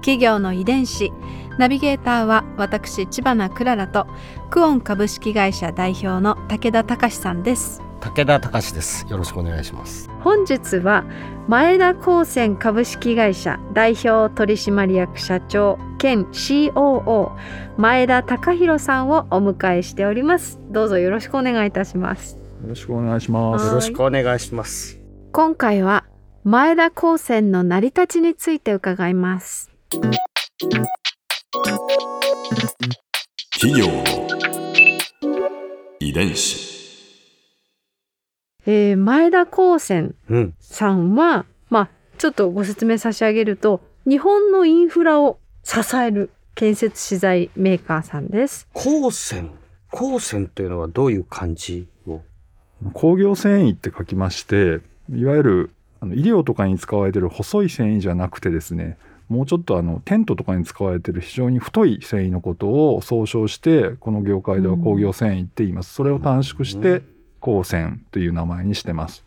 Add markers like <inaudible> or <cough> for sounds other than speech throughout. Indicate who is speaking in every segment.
Speaker 1: 企業の遺伝子。ナビゲーターは私千葉なクララとクオン株式会社代表の武田隆さんです。
Speaker 2: 武田隆です。よろしくお願いします。
Speaker 1: 本日は前田高専株式会社代表取締役社長兼 COO 前田隆弘さんをお迎えしております。どうぞよろしくお願いいたします。
Speaker 3: よろしくお願いします。
Speaker 2: よろしくお願いします。
Speaker 1: 今回は前田高専の成り立ちについて伺います
Speaker 4: 企業の遺伝子。
Speaker 1: えー前田高専
Speaker 2: うん
Speaker 1: さん。はまあちょっとご説明差し上げると日本のインフラを支える建設資材メーカーさんです。
Speaker 2: 光線？光線というのはどういう漢字を？
Speaker 3: 工業繊維って書きまして、いわゆるあの医療とかに使われてる細い繊維じゃなくてですね、もうちょっとあのテントとかに使われてる非常に太い繊維のことを総称して、この業界では工業繊維って言います。それを短縮して、光線という名前にしてます。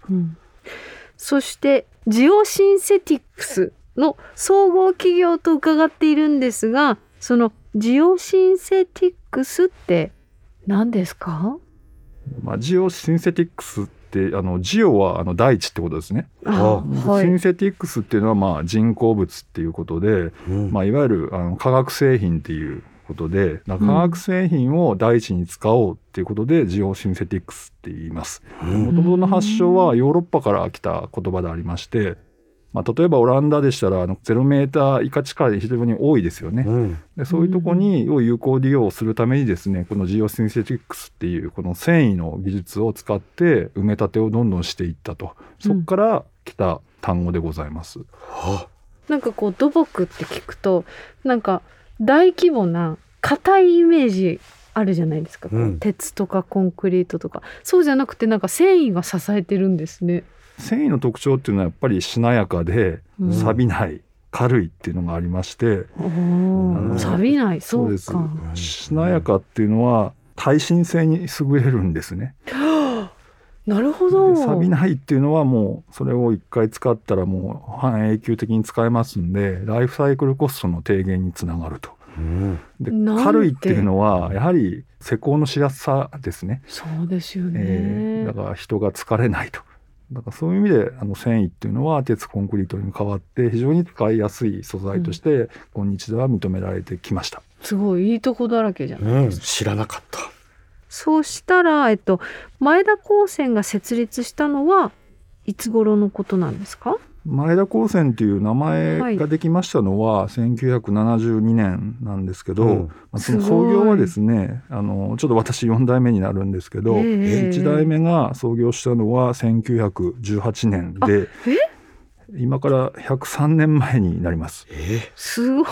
Speaker 1: そしてジオシンセティックスの総合企業と伺っているんですがそのジオシンセティックスって何ですか？
Speaker 3: まあ、ジオシンセティックスって、あの、ジオはあの大地ってことですね。
Speaker 2: あ
Speaker 1: はい
Speaker 3: シンセティックスっていうのはまあ人工物っていうことで、
Speaker 2: うん
Speaker 3: まあ、いわゆるあの化学製品っていうことで、化学製品を大地に使おうっていうことで、ジオシンセティックスって言います。
Speaker 2: うん
Speaker 3: もともとの発祥はヨーロッパから来た言葉でありまして、まあ、例えばオランダでしたら、あのゼロメーター以下地下で非常に多いですよね。
Speaker 2: うん
Speaker 3: でそういうとこにを有効利用するためにですね、このジオシンセティックスっていうこの繊維の技術を使って埋め立てをどんどんしていったと。そこから来た単語でございます。
Speaker 2: あ
Speaker 1: なんかこう土木って聞くとなんか大規模な硬いイメージあるじゃないですか、こう
Speaker 2: うん
Speaker 1: 鉄とかコンクリートとかそうじゃなくてなんか繊維が支えてるんですね。
Speaker 3: 繊維の特徴っていうのはやっぱりしなやかで
Speaker 1: うん
Speaker 3: 錆びない、軽いっていうのがありまして、
Speaker 1: 錆びない？そう
Speaker 3: です
Speaker 1: か。
Speaker 3: しなやかっていうのは耐震性に優れるんですね。<gasps>
Speaker 1: なるほど。
Speaker 3: で錆びないっていうのはもうそれを一回使ったらもう半永久的に使えますんでライフサイクルコストの低減につながると。
Speaker 2: うん
Speaker 3: で軽いっていうのはやはり施工のしやすさですね。
Speaker 1: そうですよね。
Speaker 3: えーだから人が疲れないと。だからそういう意味であの繊維っていうのは鉄コンクリートに変わって非常に使いやすい素材として今日では認められてきました。
Speaker 1: すごいいいとこだらけじゃない。
Speaker 2: うん知らなかった
Speaker 1: そうしたらえっと前田高専が設立したのはいつ頃のことなんですか？
Speaker 3: 前田高専っていう名前ができましたのは1972年なんですけど、
Speaker 2: うん。
Speaker 3: まあその創業はですねあのちょっと私4代目になるんですけど、
Speaker 1: ええ
Speaker 3: 1代目が創業したのは1918年で今から103年前になります。
Speaker 2: え？
Speaker 1: すごい。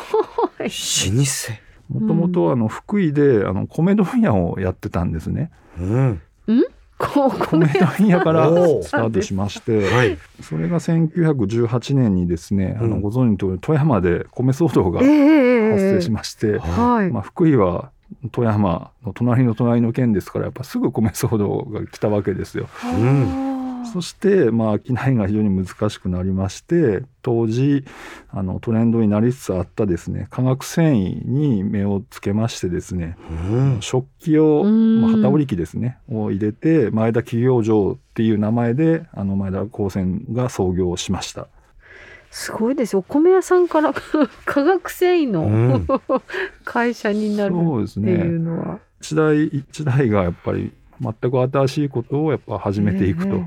Speaker 2: ー、老舗？
Speaker 3: もともとあの福井であの米問屋をやってたんですね。
Speaker 2: うん。
Speaker 1: こう
Speaker 3: 米問屋から。スタートしまして、
Speaker 2: はい。
Speaker 3: それが1918年にですね、あ
Speaker 2: うん。
Speaker 3: のご存知の通り富山で米騒動が
Speaker 1: ええ
Speaker 3: 発生しまして、
Speaker 1: はい。
Speaker 3: まあ、福井は富山の隣の隣の県ですからやっぱすぐ米騒動が来たわけですよ。
Speaker 2: ん
Speaker 3: そしてまあ商いが非常に難しくなりまして当時あのトレンドになりつつあったですね化学繊維に目をつけましてですね
Speaker 2: うん
Speaker 3: 食器を、
Speaker 1: うん
Speaker 3: まあ、旗織り機ですねを入れて前田企業場っていう名前であの前田高専が創業しました。
Speaker 1: すごいですよ。お米屋さんから <laughs> 化学繊維の、
Speaker 2: うん <laughs>
Speaker 1: 会社になるって
Speaker 3: そうですね
Speaker 1: いうのは。
Speaker 3: 一代一代がやっぱり全く新しいことをやっぱ始めていくと、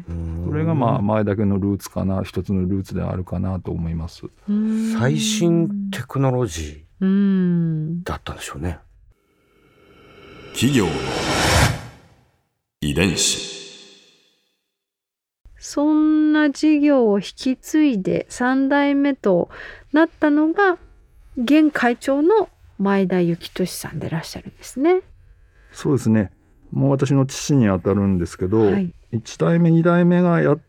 Speaker 3: それがまあ前だけのルーツかな一つのルーツであるかなと思います。
Speaker 1: うん
Speaker 2: 最新テクノロジ
Speaker 1: うん。
Speaker 2: ーだったんでしょうね
Speaker 4: 企業の遺伝子
Speaker 1: そんな事業を引き継いで3代目となったのが現会長の前田幸俊さんでいらっしゃるんですね。
Speaker 3: そうですねもう私の父にあたるんですけど、
Speaker 1: はい。
Speaker 3: 1代目2代目がやっ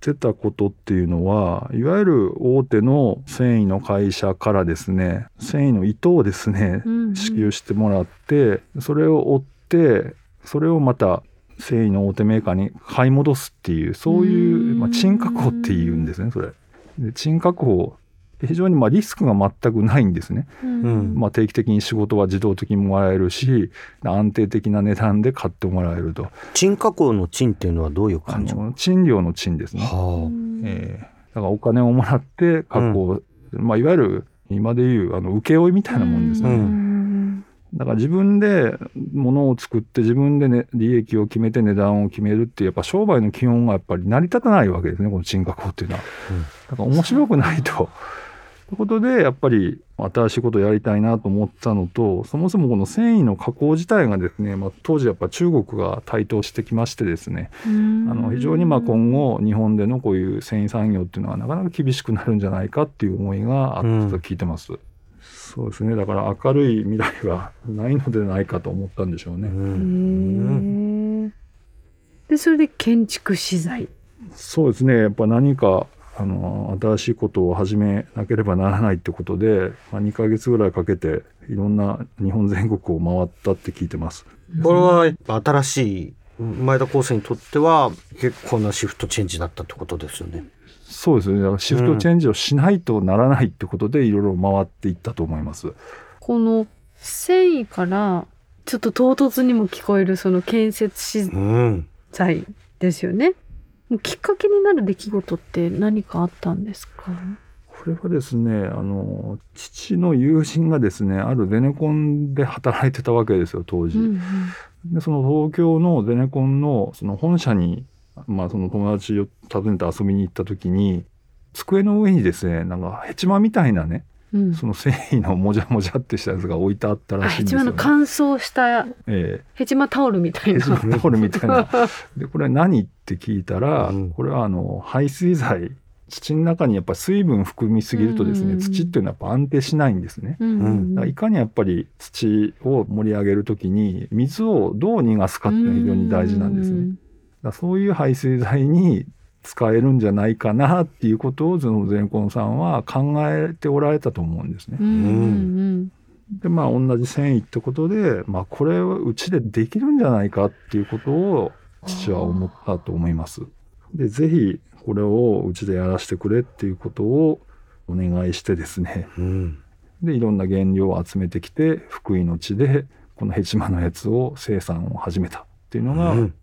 Speaker 3: てたことっていうのはいわゆる大手の繊維の会社からですね繊維の糸をですね
Speaker 1: うんうん。
Speaker 3: 支給してもらってそれを追ってそれをまた繊維の大手メーカーに買い戻すっていうそういう
Speaker 1: うん。
Speaker 3: まあ、賃確保っていうんですねそれ。で賃確保非常にまあリスクが全くないんですね。
Speaker 2: うん。
Speaker 3: まあ、定期的に仕事は自動的にもらえるし安定的な値段で買ってもらえると。
Speaker 2: 賃加工の賃っていうのはどういう
Speaker 3: あ
Speaker 2: 感じ？
Speaker 3: の賃料の賃ですね。
Speaker 2: は
Speaker 3: えーだからお金をもらって加工、まあ、いわゆる今でいうあの請負みたいなもんですね。
Speaker 1: うん。
Speaker 3: だから自分で物を作って自分で、ね、利益を決めて値段を決めるってやっぱ商売の基本がやっぱり成り立たないわけですねこの賃加工っていうのは。
Speaker 2: うん。
Speaker 3: だから面白くないと。ということでやっぱり新しいことをやりたいなと思ったのとそもそもこの繊維の加工自体がですね、まあ、当時やっぱ中国が台頭してきましてですね
Speaker 1: うん
Speaker 3: あの非常にまあ今後日本でのこういう繊維産業っていうのはなかなか厳しくなるんじゃないかっていう思いがあったと聞いてます。そうですねだから明るい未来はないのではないかと思ったんでしょう
Speaker 2: あ。
Speaker 3: ね。
Speaker 1: へえでそれで建築資材。
Speaker 3: そうですねやっぱ何かあの新しいことを始めなければならないってことで、まあ、2ヶ月ぐらいかけていろんな日本全国を回ったって聞いてます。
Speaker 2: これは新しい前田高生にとっては結構なシフトチェンジだったってことですよね。
Speaker 3: そうですねだからシフトチェンジをしないとならないってことでいろいろ回っていったと思います。
Speaker 1: この繊維からちょっと唐突にも聞こえるその建設資
Speaker 2: うん。
Speaker 1: 材ですよね。もうきっかけになる出来事って何かあったんですか？
Speaker 3: これはですねあの父の友人がですねあるゼネコンで働いてたわけですよ当時。
Speaker 1: うん
Speaker 3: でその東京のゼネコンのその本社に、まあ、その友達を訪ねて遊びに行った時に机の上にですねなんかヘチマみたいなね
Speaker 1: うんうん、
Speaker 3: その繊維のもじゃもじゃってしたやつが置いてあった
Speaker 1: あ
Speaker 3: らしいんですよ、ね
Speaker 1: ヘチマの。乾燥した
Speaker 3: え
Speaker 1: ヘチマタオルみたい
Speaker 3: えヘ
Speaker 1: な
Speaker 3: チ。マタオルみたいな。<laughs> でこれ何って聞いたら、
Speaker 2: うん
Speaker 3: これはあの排水剤土の中にやっぱ水分含みすぎるとですね、
Speaker 1: うん
Speaker 3: 土っていうのはやっぱ安定しないんですね。
Speaker 1: うん
Speaker 3: だからいかにやっぱり土を盛り上げるときに水をどう逃がすかっていうのが非常に大事なんですね。だからそういう排水剤に使えるんじゃないかなっていうことをそのゼンコンさんは考えておられたと思うんですね
Speaker 1: う。んうん
Speaker 3: でまあ同じ繊維ってことで、まあ、これはうちでできるんじゃないかっていうことを父は思ったと思います。でぜひこれをうちでやらせてくれっていうことをお願いしてですね
Speaker 2: うん。
Speaker 3: でいろんな原料を集めてきて福井の地でこのヘチマのやつを生産を始めたっていうのが、
Speaker 2: うん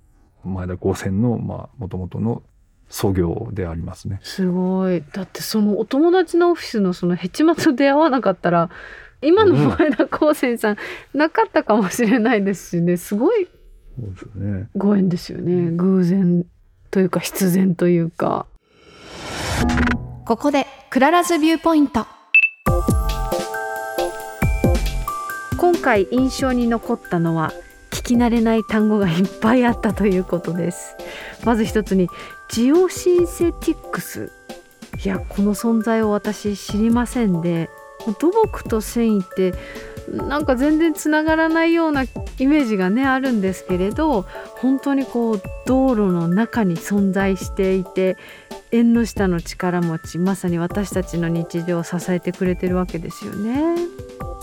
Speaker 3: 前田工繊のまあ元々の創業でありますね。
Speaker 1: すごい。だってそのお友達のオフィスのそのヘチマと出会わなかったら今の前田工繊さん、なかったかもしれないですしねすごい
Speaker 3: そうですね。
Speaker 1: ご縁ですよね偶然というか必然というか。
Speaker 5: ここで Clara's Viewpoint
Speaker 1: 今回印象に残ったのは聞き慣れない単語がいっぱいあったということですまず一つにジオシンセティックスいやこの存在を私知りませんで土木と繊維ってなんか全然つながらないようなイメージがねあるんですけれど本当にこう道路の中に存在していて縁の下の力持ちまさに私たちの日常を支えてくれてるわけですよね。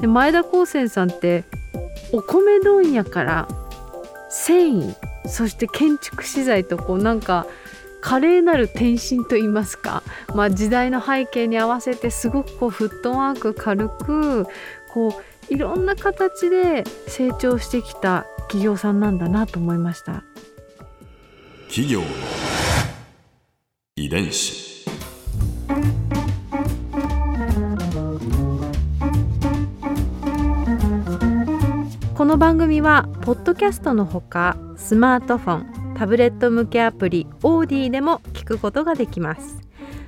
Speaker 1: で前田光泉さんってお米問屋から繊維そして建築資材とこうなんか華麗なる転身といいますか、まあ、時代の背景に合わせてすごくこうフットワーク軽くこういろんな形で成長してきた企業さんなんだなと思いました。
Speaker 4: 企業の遺伝子
Speaker 1: この番組はポッドキャストのほかスマートフォンタブレット向けアプリオーディでも聞くことができます。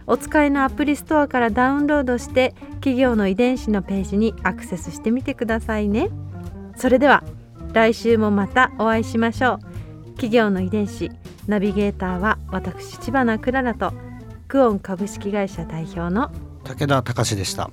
Speaker 1: お使いのアプリストアからダウンロードして企業の遺伝子のページにアクセスしてみてくださいね。それでは来週もまたお会いしましょう。企業の遺伝子ナビゲーターは私千葉なクララとクオン株式会社代表の
Speaker 2: 武田隆でした。